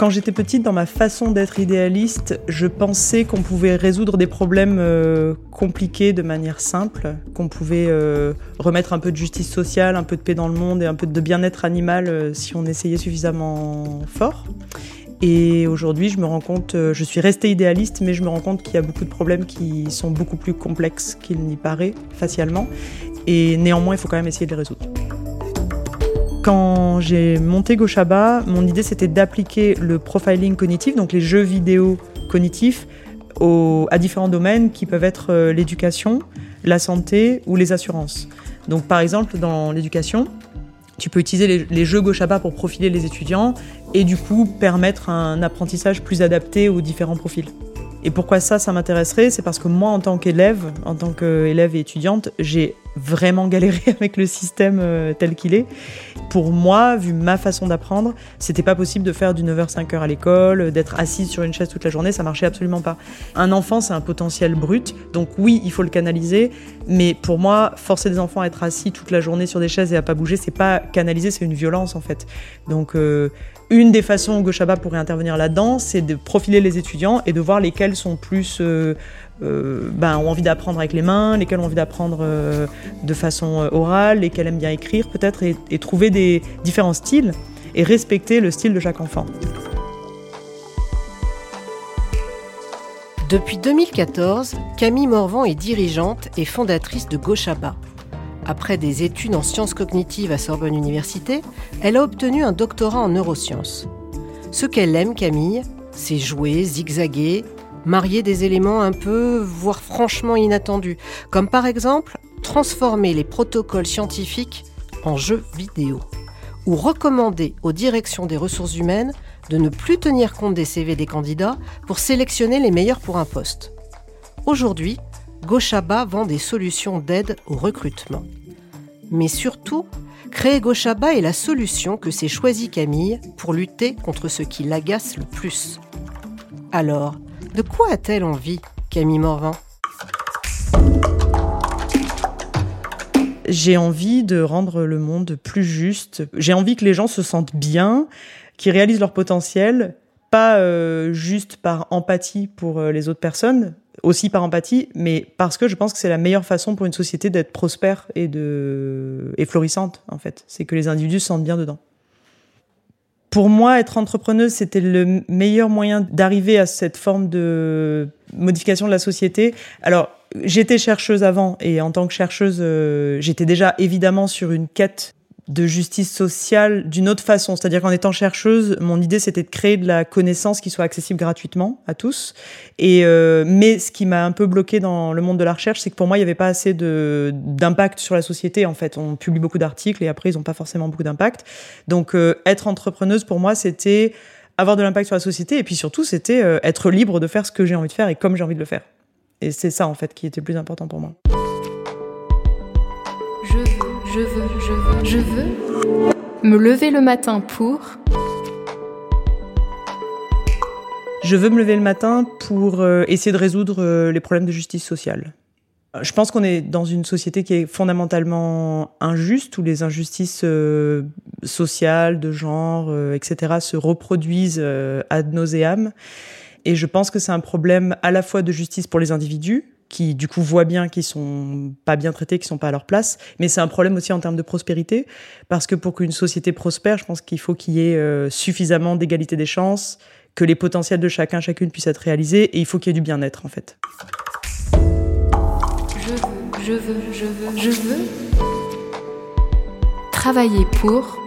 Quand j'étais petite, dans ma façon d'être idéaliste, je pensais qu'on pouvait résoudre des problèmes euh, compliqués de manière simple, qu'on pouvait euh, remettre un peu de justice sociale, un peu de paix dans le monde et un peu de bien-être animal euh, si on essayait suffisamment fort. Et aujourd'hui, je me rends compte, je suis restée idéaliste, mais je me rends compte qu'il y a beaucoup de problèmes qui sont beaucoup plus complexes qu'il n'y paraît facialement. Et néanmoins, il faut quand même essayer de les résoudre. Quand j'ai monté Goshaba, mon idée c'était d'appliquer le profiling cognitif, donc les jeux vidéo cognitifs, à différents domaines qui peuvent être euh, l'éducation, la santé ou les assurances. Donc par exemple dans l'éducation, tu peux utiliser les, les jeux Goshaba pour profiler les étudiants et du coup permettre un apprentissage plus adapté aux différents profils. Et pourquoi ça, ça m'intéresserait C'est parce que moi, en tant qu'élève, en tant qu'élève et étudiante, j'ai vraiment galéré avec le système euh, tel qu'il est. Pour moi, vu ma façon d'apprendre, c'était pas possible de faire du 9h 5h à l'école, d'être assise sur une chaise toute la journée, ça marchait absolument pas. Un enfant, c'est un potentiel brut, donc oui, il faut le canaliser, mais pour moi, forcer des enfants à être assis toute la journée sur des chaises et à pas bouger, c'est pas canaliser, c'est une violence en fait. Donc euh, une des façons où Goshaba pourrait intervenir là-dedans, c'est de profiler les étudiants et de voir lesquels sont plus euh, euh, ben, ont envie d'apprendre avec les mains, lesquels ont envie d'apprendre euh, de façon orale, lesquels aiment bien écrire peut-être, et, trouver des différents styles et respecter le style de chaque enfant. Depuis 2014, Camille Morvan est dirigeante et fondatrice de Goshaba, après des études en sciences cognitives à Sorbonne Université, elle a obtenu un doctorat en neurosciences. Ce qu'elle aime, Camille, c'est jouer, zigzaguer, marier des éléments un peu, voire franchement inattendus, comme par exemple transformer les protocoles scientifiques en jeux vidéo, ou recommander aux directions des ressources humaines de ne plus tenir compte des CV des candidats pour sélectionner les meilleurs pour un poste. Aujourd'hui, Goshaba vend des solutions d'aide au recrutement. Mais surtout, créer Goshaba est la solution que s'est choisie Camille pour lutter contre ce qui l'agace le plus. Alors, de quoi a-t-elle envie, Camille Morvan? J'ai envie de rendre le monde plus juste. J'ai envie que les gens se sentent bien, qu'ils réalisent leur potentiel, pas euh, juste par empathie pour euh, les autres personnes, aussi par empathie, mais parce que je pense que c'est la meilleure façon pour une société d'être prospère et de et florissante en fait. C'est que les individus se sentent bien dedans. Pour moi, être entrepreneuse, c'était le meilleur moyen d'arriver à cette forme de modification de la société. Alors, j'étais chercheuse avant et en tant que chercheuse, euh, j'étais déjà évidemment sur une quête de justice sociale d'une autre façon. C'est-à-dire qu'en étant chercheuse, mon idée c'était de créer de la connaissance qui soit accessible gratuitement à tous. Et euh, mais ce qui m'a un peu bloqué dans le monde de la recherche, c'est que pour moi il n'y avait pas assez de d'impact sur la société. En fait, on publie beaucoup d'articles et après ils n'ont pas forcément beaucoup d'impact. Donc euh, être entrepreneuse pour moi c'était avoir de l'impact sur la société et puis surtout c'était euh, être libre de faire ce que j'ai envie de faire et comme j'ai envie de le faire. Et c'est ça en fait qui était le plus important pour moi. Je veux, je veux, je veux me lever le matin pour. Je veux me lever le matin pour euh, essayer de résoudre euh, les problèmes de justice sociale. Euh, je pense qu'on est dans une société qui est fondamentalement injuste, où les injustices sociales, de genre, etc., se reproduisent ad nauseam. Et je pense que c'est un problème à la fois de justice pour les individus, qui du coup voient bien qu'ils sont pas bien traités, qu'ils sont pas à leur place. Mais c'est un problème aussi en termes de prospérité, parce que pour qu'une société prospère, je pense qu'il faut qu'il y ait euh, suffisamment d'égalité des chances, que les potentiels de chacun, chacune puissent être réalisés, et il faut qu'il y ait du bien-être en fait. Je veux, je veux, je veux, je veux travailler pour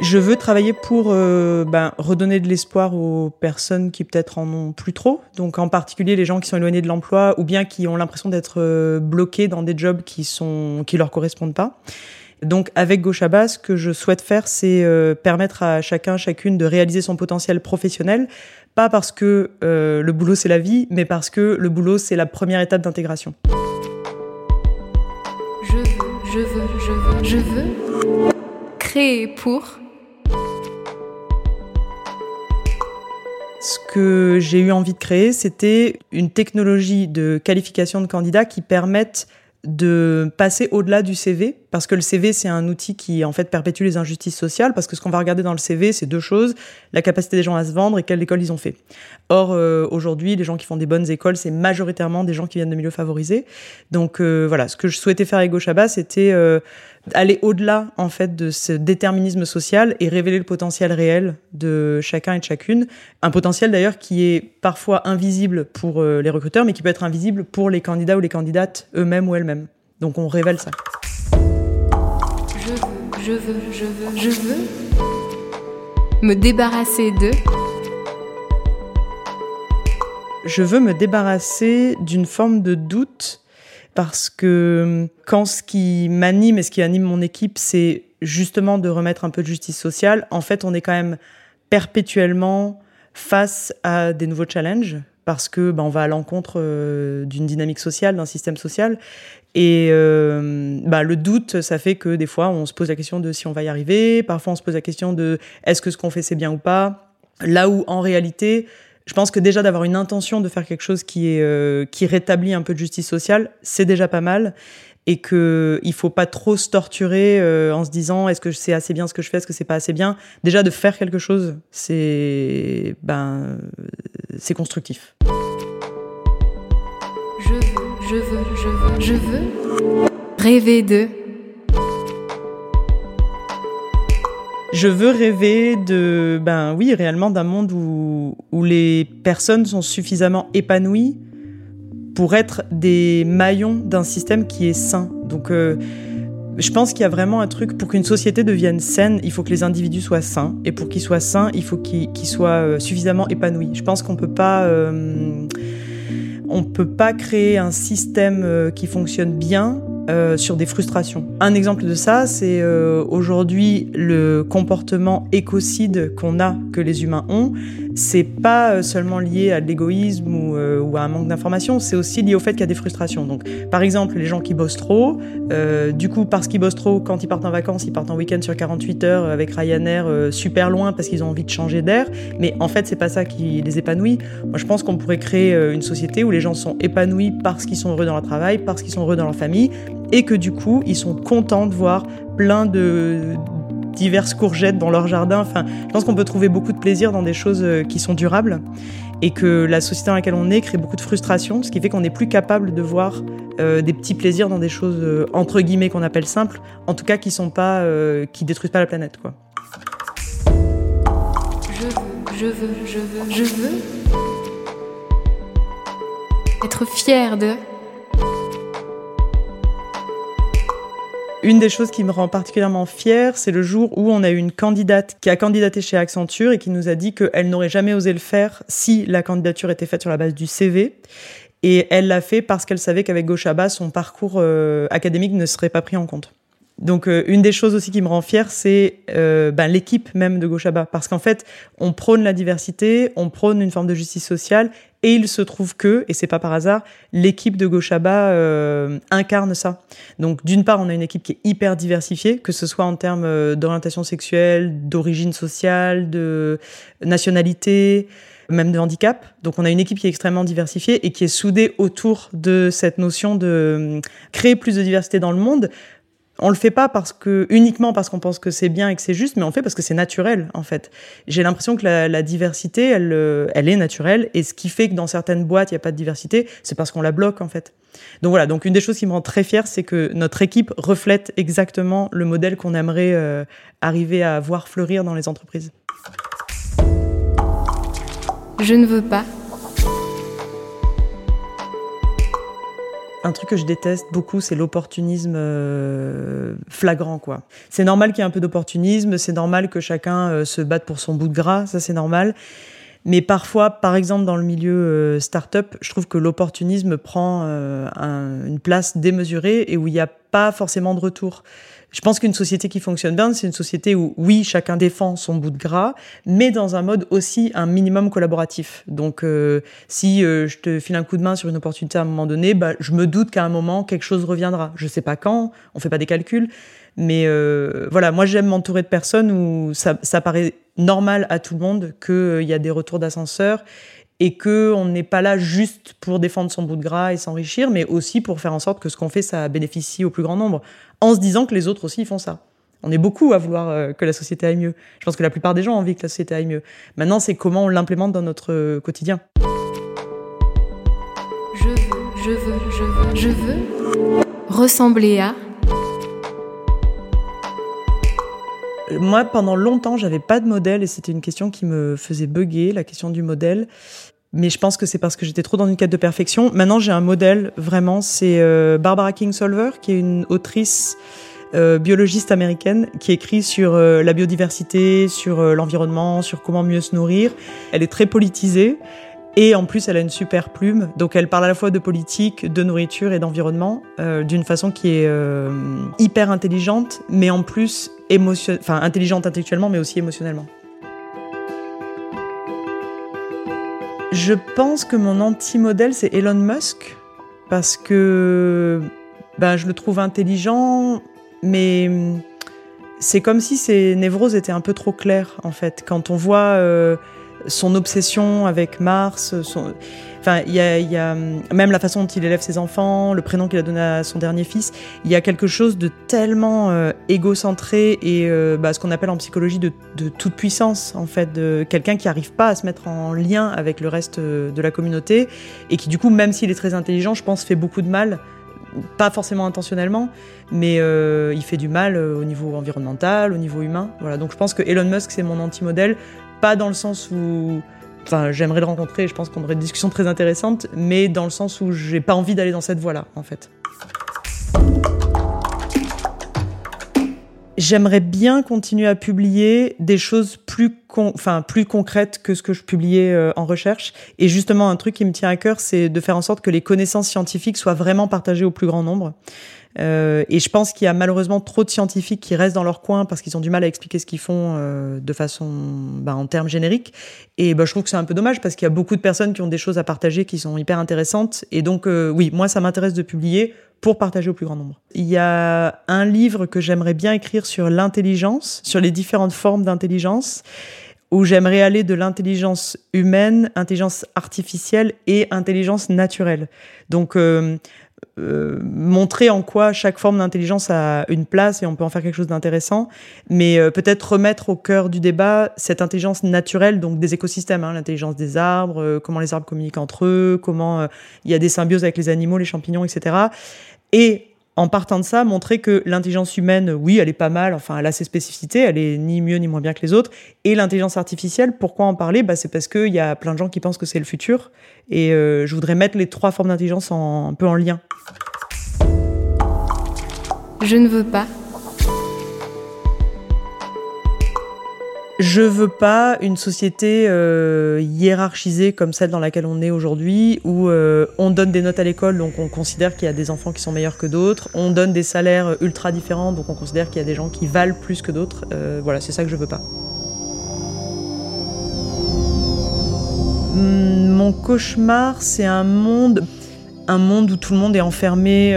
je veux travailler pour euh, ben, redonner de l'espoir aux personnes qui peut-être en ont plus trop. Donc en particulier les gens qui sont éloignés de l'emploi ou bien qui ont l'impression d'être euh, bloqués dans des jobs qui sont qui leur correspondent pas. Donc avec Goshaba, ce que je souhaite faire, c'est euh, permettre à chacun, chacune de réaliser son potentiel professionnel, pas parce que le boulot c'est la vie, mais parce que le boulot c'est la première étape d'intégration. Je veux, je veux, je veux, je veux créer pour Ce que j'ai eu envie de créer, c'était une technologie de qualification de candidats qui permette de passer au-delà du CV parce que le CV, c'est un outil qui, en fait, perpétue les injustices sociales, parce que ce qu'on va regarder dans le CV, c'est deux choses, la capacité des gens à se vendre et quelle école ils ont fait. Or, euh, aujourd'hui, les gens qui font des bonnes écoles, c'est majoritairement des gens qui viennent de milieux favorisés. Donc, euh, voilà, ce que je souhaitais faire avec Gauchaba, c'était euh, aller au-delà, en fait, de ce déterminisme social et révéler le potentiel réel de chacun et de chacune. Un potentiel, d'ailleurs, qui est parfois invisible pour les recruteurs, mais qui peut être invisible pour les candidats ou les candidates eux-mêmes ou elles-mêmes. Donc, on révèle ça je veux, je veux, je veux me débarrasser de. Je veux me débarrasser d'une forme de doute parce que quand ce qui m'anime et ce qui anime mon équipe, c'est justement de remettre un peu de justice sociale, en fait, on est quand même perpétuellement face à des nouveaux challenges parce que ben, on va à l'encontre euh, d'une dynamique sociale, d'un système social. Et euh, bah, le doute, ça fait que des fois, on se pose la question de si on va y arriver. Parfois, on se pose la question de est-ce que ce qu'on fait, c'est bien ou pas. Là où, en réalité, je pense que déjà d'avoir une intention de faire quelque chose qui, est, euh, qui rétablit un peu de justice sociale, c'est déjà pas mal. Et qu'il ne faut pas trop se torturer euh, en se disant est-ce que c'est assez bien ce que je fais, est-ce que c'est pas assez bien. Déjà, de faire quelque chose, c'est ben, c'est constructif. Je je veux, je veux, je veux rêver de. Je veux rêver de, ben oui, réellement d'un monde où, où les personnes sont suffisamment épanouies pour être des maillons d'un système qui est sain. Donc, euh, je pense qu'il y a vraiment un truc pour qu'une société devienne saine, il faut que les individus soient sains, et pour qu'ils soient sains, il faut qu'ils soient euh, suffisamment épanouis. Je pense qu'on peut pas euh, peut pas créer un système euh, qui fonctionne bien sur des frustrations. Un exemple de ça, c'est aujourd'hui le comportement écocide qu'on a, que les humains ont. C'est pas seulement lié à l'égoïsme ou, ou, à un manque d'information, c'est aussi lié au fait qu'il y a des frustrations. Donc, par exemple, les gens qui bossent trop, du coup, parce qu'ils bossent trop, quand ils partent en vacances, ils partent en week-end sur 48 heures avec Ryanair super loin parce qu'ils ont envie de changer d'air. Mais en fait, c'est pas ça qui les épanouit. Moi, je pense qu'on pourrait créer une société où les gens sont épanouis parce qu'ils sont heureux dans leur travail, parce qu'ils sont heureux dans leur famille, et que du coup, ils sont contents de voir plein de diverses courgettes dans leur jardin. Enfin, je pense qu'on peut trouver beaucoup de plaisir dans des choses euh, qui sont durables et que la société dans laquelle on est crée beaucoup de frustration, ce qui fait qu'on n'est plus capable de voir euh, des petits plaisirs dans des choses euh, entre guillemets qu'on appelle simples, en tout cas qui sont pas, qui détruisent pas la planète, quoi. Je veux, je veux, je veux, je veux être fier de. Une des choses qui me rend particulièrement fière, c'est le jour où on a eu une candidate qui a candidaté chez Accenture et qui nous a dit qu'elle n'aurait jamais osé le faire si la candidature était faite sur la base du CV. Et elle l'a fait parce qu'elle savait qu'avec Goshaba, son parcours euh, académique ne serait pas pris en compte. Donc euh, une des choses aussi qui me rend fière, c'est euh, ben, l'équipe même de Goshaba, parce qu'en fait, on prône la diversité, on prône une forme de justice sociale, et il se trouve que, et c'est pas par hasard, l'équipe de Goshaba euh, incarne ça. Donc d'une part, on a une équipe qui est hyper diversifiée, que ce soit en termes d'orientation sexuelle, d'origine sociale, de nationalité, même de handicap. Donc on a une équipe qui est extrêmement diversifiée et qui est soudée autour de cette notion de créer plus de diversité dans le monde on le fait pas parce que uniquement parce qu'on pense que c'est bien et que c'est juste, mais on le fait parce que c'est naturel en fait. J'ai l'impression que la, diversité, elle, euh, elle est naturelle, et ce qui fait que dans certaines boîtes il n'y a pas de diversité, c'est parce qu'on la bloque en fait. Donc voilà, donc une des choses qui me rend très fière, c'est que notre équipe reflète exactement le modèle qu'on aimerait euh, arriver à voir fleurir dans les entreprises. Je ne veux pas Un truc que je déteste beaucoup, c'est l'opportunisme euh, flagrant, quoi. C'est normal qu'il y ait un peu d'opportunisme, c'est normal que chacun euh, se batte pour son bout de gras, ça c'est normal. Mais parfois, par exemple dans le milieu euh, start-up, je trouve que l'opportunisme prend une place démesurée et où il n'y a pas forcément de retour. Je pense qu'une société qui fonctionne bien, c'est une société où, oui, chacun défend son bout de gras, mais dans un mode aussi un minimum collaboratif. Donc, euh, si euh, je te file un coup de main sur une opportunité à un moment donné, bah, je me doute qu'à un moment, quelque chose reviendra. Je sais pas quand, on fait pas des calculs, mais euh, voilà, moi j'aime m'entourer de personnes où ça, ça paraît normal à tout le monde qu'il y a des retours d'ascenseur et que on n'est pas là juste pour défendre son bout de gras et s'enrichir, mais aussi pour faire en sorte que ce qu'on fait, ça bénéficie au plus grand nombre. en se disant que les autres aussi font ça. On est beaucoup à vouloir euh, que la société aille mieux. Je pense que la plupart des gens ont envie que la société aille mieux. Maintenant, c'est comment on l'implémente dans notre euh, quotidien. Je veux, je veux, je veux, je veux ressembler à. Moi, pendant longtemps, j'avais pas de modèle et c'était une question qui me faisait bugger, la question du modèle. Mais je pense que c'est parce que j'étais trop dans une quête de perfection. Maintenant, j'ai un modèle, vraiment, c'est euh, Barbara Kingsolver, qui est une autrice euh, biologiste américaine qui écrit sur euh, la biodiversité, sur l'environnement, sur comment mieux se nourrir. Elle est très politisée. Et en plus, elle a une super plume. Donc, elle parle à la fois de politique, de nourriture et d'environnement euh, d'une façon qui est euh, hyper intelligente, mais en plus intelligente intellectuellement, mais aussi émotionnellement. Je pense que mon anti-modèle, c'est Elon Musk, parce que ben, je le trouve intelligent, mais c'est comme si ses névroses étaient un peu trop claires, en fait. Quand on voit... Euh, son obsession avec Mars, enfin, il y a, même la façon dont il élève ses enfants, le prénom qu'il a donné à son dernier fils. Il y a quelque chose de tellement euh, égocentré et euh, bah, ce qu'on appelle en psychologie de, toute puissance, en fait, de quelqu'un qui n'arrive pas à se mettre en lien avec le reste euh, de la communauté et qui, du coup, même s'il est très intelligent, je pense, fait beaucoup de mal pas forcément intentionnellement, mais il fait du mal au niveau environnemental, au niveau humain. Voilà. Donc je pense que Elon Musk, c'est mon anti-modèle. Pas dans le sens où. Enfin, j'aimerais le rencontrer, je pense qu'on aurait une discussion très intéressante, mais dans le sens où j'ai pas envie d'aller dans cette voie-là, en fait. J'aimerais bien continuer à publier des choses plus, enfin, plus concrètes que ce que je publiais euh, en recherche. Et justement, un truc qui me tient à cœur, c'est de faire en sorte que les connaissances scientifiques soient vraiment partagées au plus grand nombre. Euh, et je pense qu'il y a malheureusement trop de scientifiques qui restent dans leur coin parce qu'ils ont du mal à expliquer ce qu'ils font euh, de façon, bah, en termes génériques. Et bah, je trouve que c'est un peu dommage parce qu'il y a beaucoup de personnes qui ont des choses à partager qui sont hyper intéressantes. Et donc, euh, oui, moi, ça m'intéresse de publier pour partager au plus grand nombre. Il y a un livre que j'aimerais bien écrire sur l'intelligence, sur les différentes formes d'intelligence où j'aimerais aller de l'intelligence humaine, intelligence artificielle et intelligence naturelle. Donc, euh, montrer en quoi chaque forme d'intelligence a une place et on peut en faire quelque chose d'intéressant, mais euh, peut-être remettre au cœur du débat cette intelligence naturelle, donc des écosystèmes, hein, l'intelligence des arbres, euh, comment les arbres communiquent entre eux, comment il y a des symbioses avec les animaux, les champignons, etc. Et en partant de ça, montrer que l'intelligence humaine, oui, elle est pas mal, enfin, elle a ses spécificités, elle est ni mieux ni moins bien que les autres. Et l'intelligence artificielle, pourquoi en parler? Bah, C'est parce qu'il y a plein de gens qui pensent que c'est le futur. Et euh, je voudrais mettre les trois formes d'intelligence un peu en lien. Je ne veux pas Je veux pas une société euh, hiérarchisée comme celle dans laquelle on est aujourd'hui, où euh, on donne des notes à l'école, donc on considère qu'il y a des enfants qui sont meilleurs que d'autres. On donne des salaires ultra différents, donc on considère qu'il y a des gens qui valent plus que d'autres. Euh, voilà, c'est ça que je veux pas. Hmm, mon cauchemar, c'est un monde où tout le monde est enfermé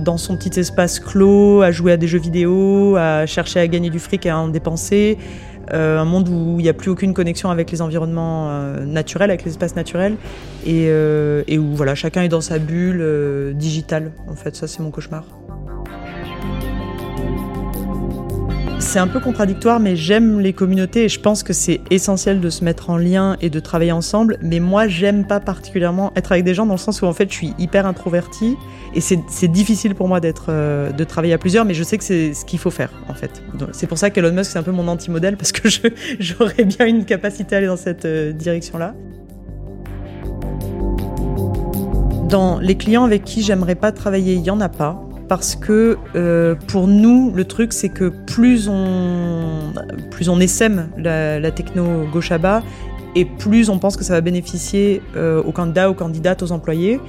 dans son petit espace clos, à jouer à des jeux vidéo, à chercher à gagner du fric et à en dépenser, euh, un monde où il n'y a plus aucune connexion avec les environnements euh, naturels, avec les espaces naturels, et, euh, et, où voilà, chacun est dans sa bulle digitale. En fait, ça c'est mon cauchemar. C'est un peu contradictoire, mais j'aime les communautés et je pense que c'est essentiel de se mettre en lien et de travailler ensemble. Mais moi, j'aime pas particulièrement être avec des gens dans le sens où en fait, je suis hyper introvertie et c'est difficile pour moi d'être, euh, de travailler à plusieurs, mais je sais que c'est ce qu'il faut faire en fait. C'est pour ça qu'Elon Musk c'est un peu mon anti-modèle parce que j'aurais bien une capacité à aller dans cette euh, direction-là. Dans les clients avec qui j'aimerais pas travailler, il y en a pas parce que euh, pour nous, le truc, c'est que plus on, plus on essaime la, la techno Goshaba et plus on pense que ça va bénéficier euh, aux candidats, aux candidates, aux employés.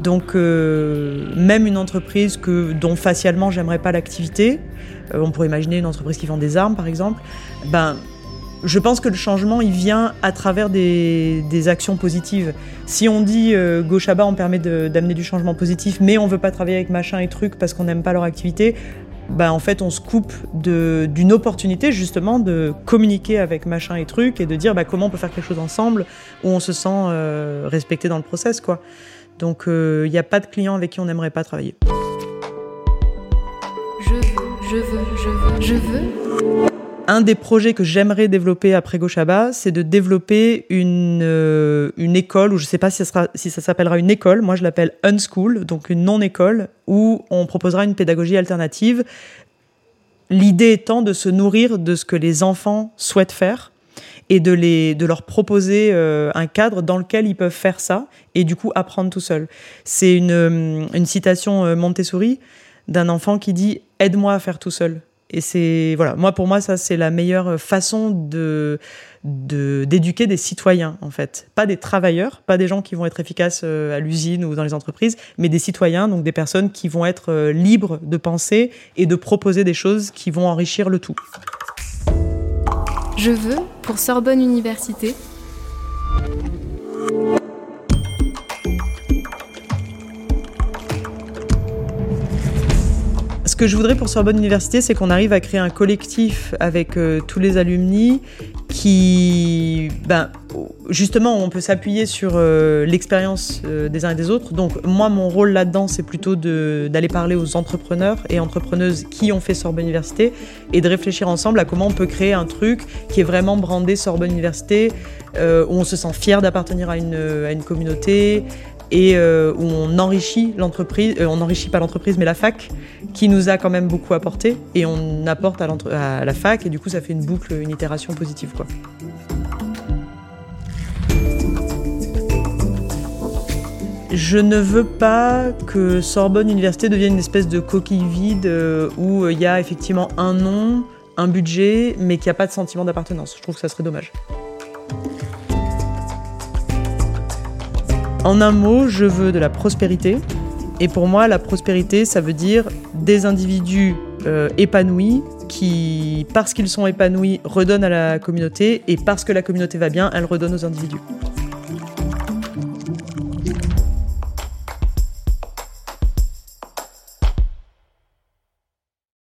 Donc, euh, même une entreprise que, dont facialement j'aimerais pas l'activité, on pourrait imaginer une entreprise qui vend des armes par exemple, ben, je pense que le changement, il vient à travers des, actions positives. Si on dit euh, Goshaba, on permet d'amener du changement positif, mais on veut pas travailler avec machin et truc parce qu'on n'aime pas leur activité, bah en fait on se coupe d'une opportunité justement de communiquer avec machin et truc et de dire bah, comment on peut faire quelque chose ensemble où on se sent euh, respecté dans le process quoi. Donc il euh, n'y a pas de client avec qui on n'aimerait pas travailler. Je je veux. Un des projets que j'aimerais développer après Goshaba, c'est de développer une, euh, école, ou je ne sais pas si ça, sera, si ça s'appellera une école, moi je l'appelle Unschool, donc une non-école, où on proposera une pédagogie alternative. L'idée étant de se nourrir de ce que les enfants souhaitent faire et de, les, de leur proposer euh, un cadre dans lequel ils peuvent faire ça et du coup apprendre tout seul. C'est une, euh, une citation Montessori d'un enfant qui dit Aide-moi à faire tout seul. Et c'est voilà, moi pour moi ça c'est la meilleure façon de d'éduquer des citoyens en fait, pas des travailleurs, pas des gens qui vont être efficaces euh, à l'usine ou dans les entreprises, mais des citoyens, donc des personnes qui vont être euh, libres de penser et de proposer des choses qui vont enrichir le tout. Je veux pour Sorbonne Université que je voudrais pour Sorbonne Université, c'est qu'on arrive à créer un collectif avec euh, tous les alumni qui, ben, justement, on peut s'appuyer sur euh, l'expérience euh, des uns et des autres. Donc, moi, mon rôle là-dedans, c'est plutôt d'aller parler aux entrepreneurs et entrepreneuses qui ont fait Sorbonne Université et de réfléchir ensemble à comment on peut créer un truc qui est vraiment brandé Sorbonne Université, où on se sent fier d'appartenir à une, à une communauté, et euh, où on enrichit l'entreprise, euh, on n'enrichit pas l'entreprise mais la fac qui nous a quand même beaucoup apporté et on apporte à, la fac et du coup ça fait une boucle, une itération positive quoi. Je ne veux pas que Sorbonne Université devienne une espèce de coquille vide euh, où il y a effectivement un nom, un budget, mais qu'il n'y a pas de sentiment d'appartenance. Je trouve que ça serait dommage. En un mot, je veux de la prospérité. Et pour moi, la prospérité, ça veut dire des individus euh, épanouis qui, parce qu'ils sont épanouis, redonnent à la communauté. Et parce que la communauté va bien, elle redonne aux individus.